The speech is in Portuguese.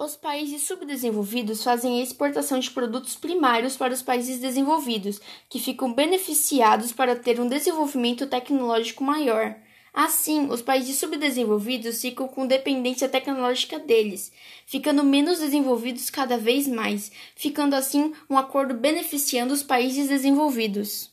Os países subdesenvolvidos fazem a exportação de produtos primários para os países desenvolvidos, que ficam beneficiados para ter um desenvolvimento tecnológico maior. Assim, os países subdesenvolvidos ficam com dependência tecnológica deles, ficando menos desenvolvidos cada vez mais, ficando assim um acordo beneficiando os países desenvolvidos.